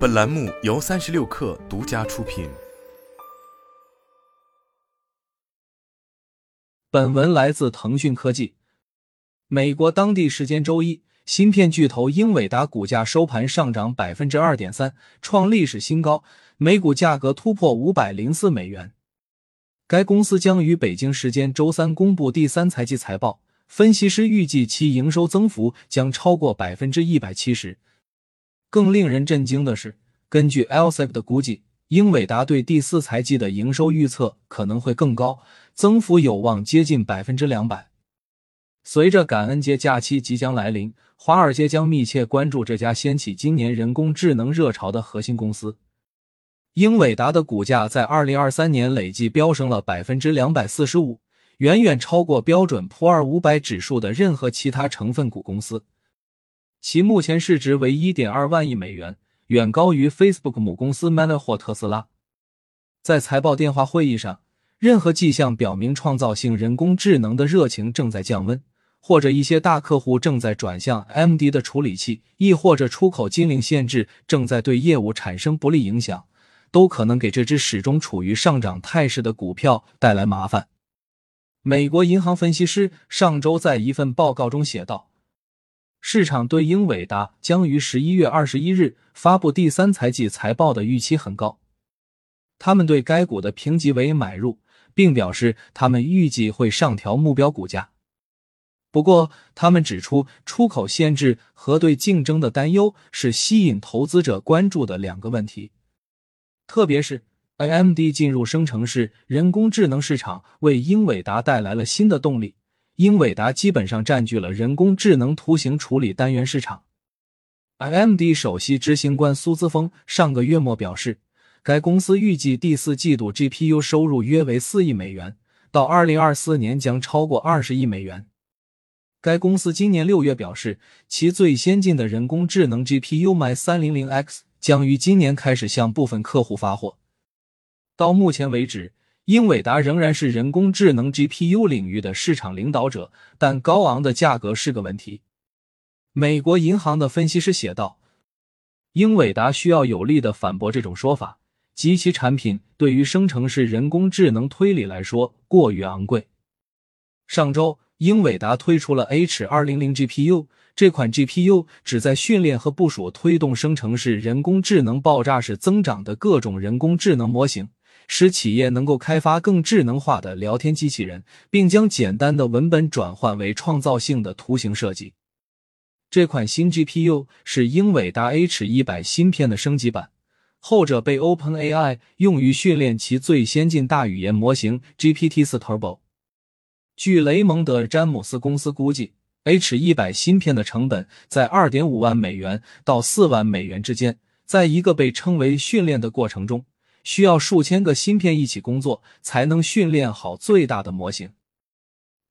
本栏目由三十六氪独家出品。本文来自腾讯科技。美国当地时间周一，芯片巨头英伟达股价收盘上涨百分之二点三，创历史新高，每股价格突破五百零四美元。该公司将于北京时间周三公布第三财季财报，分析师预计其营收增幅将超过百分之一百七十。更令人震惊的是，根据 LSEG 的估计，英伟达对第四财季的营收预测可能会更高，增幅有望接近百分之两百。随着感恩节假期即将来临，华尔街将密切关注这家掀起今年人工智能热潮的核心公司。英伟达的股价在二零二三年累计飙升了百分之两百四十五，远远超过标准普尔五百指数的任何其他成分股公司。其目前市值为一点二万亿美元，远高于 Facebook 母公司 Meta 或特斯拉。在财报电话会议上，任何迹象表明创造性人工智能的热情正在降温，或者一些大客户正在转向 m d 的处理器，亦或者出口禁令限制正在对业务产生不利影响，都可能给这只始终处于上涨态势的股票带来麻烦。美国银行分析师上周在一份报告中写道。市场对英伟达将于十一月二十一日发布第三财季财报的预期很高，他们对该股的评级为买入，并表示他们预计会上调目标股价。不过，他们指出，出口限制和对竞争的担忧是吸引投资者关注的两个问题，特别是 AMD 进入生成式人工智能市场，为英伟达带来了新的动力。英伟达基本上占据了人工智能图形处理单元市场。AMD 首席执行官苏姿峰上个月末表示，该公司预计第四季度 GPU 收入约为四亿美元，到二零二四年将超过二十亿美元。该公司今年六月表示，其最先进的人工智能 GPU My 三零零 X 将于今年开始向部分客户发货。到目前为止。英伟达仍然是人工智能 GPU 领域的市场领导者，但高昂的价格是个问题。美国银行的分析师写道：“英伟达需要有力的反驳这种说法，及其产品对于生成式人工智能推理来说过于昂贵。”上周，英伟达推出了 H 二零零 GPU，这款 GPU 旨在训练和部署推动生成式人工智能爆炸式增长的各种人工智能模型。使企业能够开发更智能化的聊天机器人，并将简单的文本转换为创造性的图形设计。这款新 GPU 是英伟达 H 一百芯片的升级版，后者被 OpenAI 用于训练其最先进大语言模型 GPT 四 Turbo。据雷蒙德·詹姆斯公司估计，H 一百芯片的成本在二点五万美元到四万美元之间，在一个被称为训练的过程中。需要数千个芯片一起工作，才能训练好最大的模型。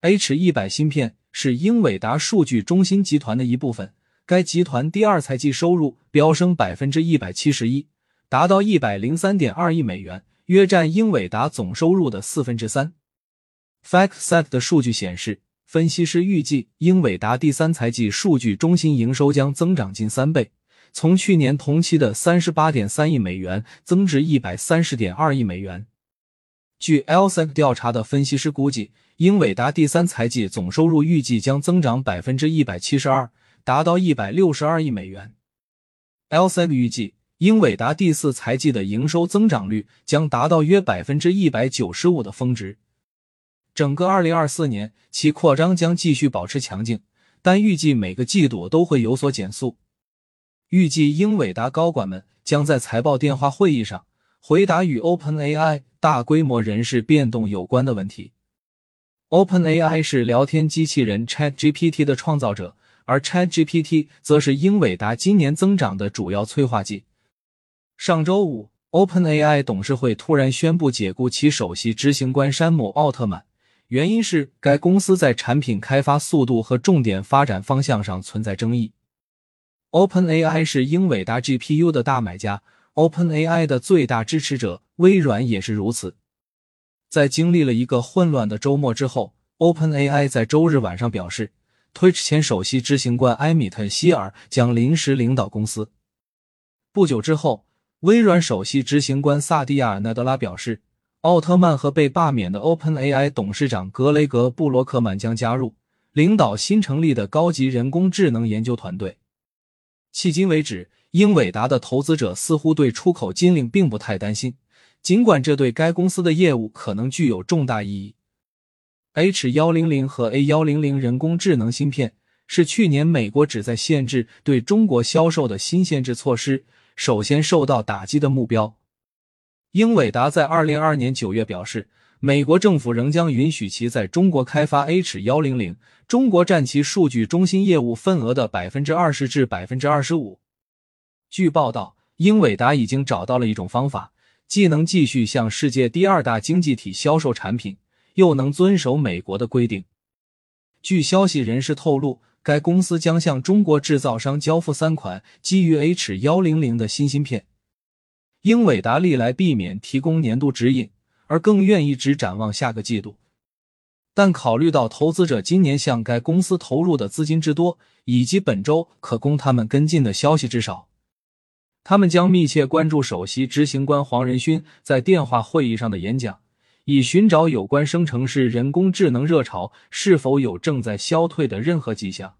H 一百芯片是英伟达数据中心集团的一部分。该集团第二财季收入飙升百分之一百七十一，达到一百零三点二亿美元，约占英伟达总收入的四分之三。FactSet 的数据显示，分析师预计英伟达第三财季数据中心营收将增长近三倍。从去年同期的三十八点三亿美元增至一百三十点二亿美元。据 l s e c 调查的分析师估计，英伟达第三财季总收入预计将增长百分之一百七十二，达到一百六十二亿美元。l s e c 预计，英伟达第四财季的营收增长率将达到约百分之一百九十五的峰值。整个二零二四年，其扩张将继续保持强劲，但预计每个季度都会有所减速。预计英伟达高管们将在财报电话会议上回答与 OpenAI 大规模人事变动有关的问题。OpenAI 是聊天机器人 ChatGPT 的创造者，而 ChatGPT 则是英伟达今年增长的主要催化剂。上周五，OpenAI 董事会突然宣布解雇其首席执行官山姆·奥特曼，原因是该公司在产品开发速度和重点发展方向上存在争议。OpenAI 是英伟达 GPU 的大买家，OpenAI 的最大支持者微软也是如此。在经历了一个混乱的周末之后，OpenAI 在周日晚上表示，Twitch 前首席执行官埃米特·希尔将临时领导公司。不久之后，微软首席执行官萨蒂亚·尔纳德拉表示，奥特曼和被罢免的 OpenAI 董事长格雷格·布罗克曼将加入领导新成立的高级人工智能研究团队。迄今为止，英伟达的投资者似乎对出口禁令并不太担心，尽管这对该公司的业务可能具有重大意义。H 幺零零和 A 幺零零人工智能芯片是去年美国旨在限制对中国销售的新限制措施首先受到打击的目标。英伟达在二零二二年九月表示，美国政府仍将允许其在中国开发 H 幺零零，中国占其数据中心业务份额的百分之二十至百分之二十五。据报道，英伟达已经找到了一种方法，既能继续向世界第二大经济体销售产品，又能遵守美国的规定。据消息人士透露，该公司将向中国制造商交付三款基于 H 幺零零的新芯片。英伟达历来避免提供年度指引，而更愿意只展望下个季度。但考虑到投资者今年向该公司投入的资金之多，以及本周可供他们跟进的消息之少，他们将密切关注首席执行官黄仁勋在电话会议上的演讲，以寻找有关生成式人工智能热潮是否有正在消退的任何迹象。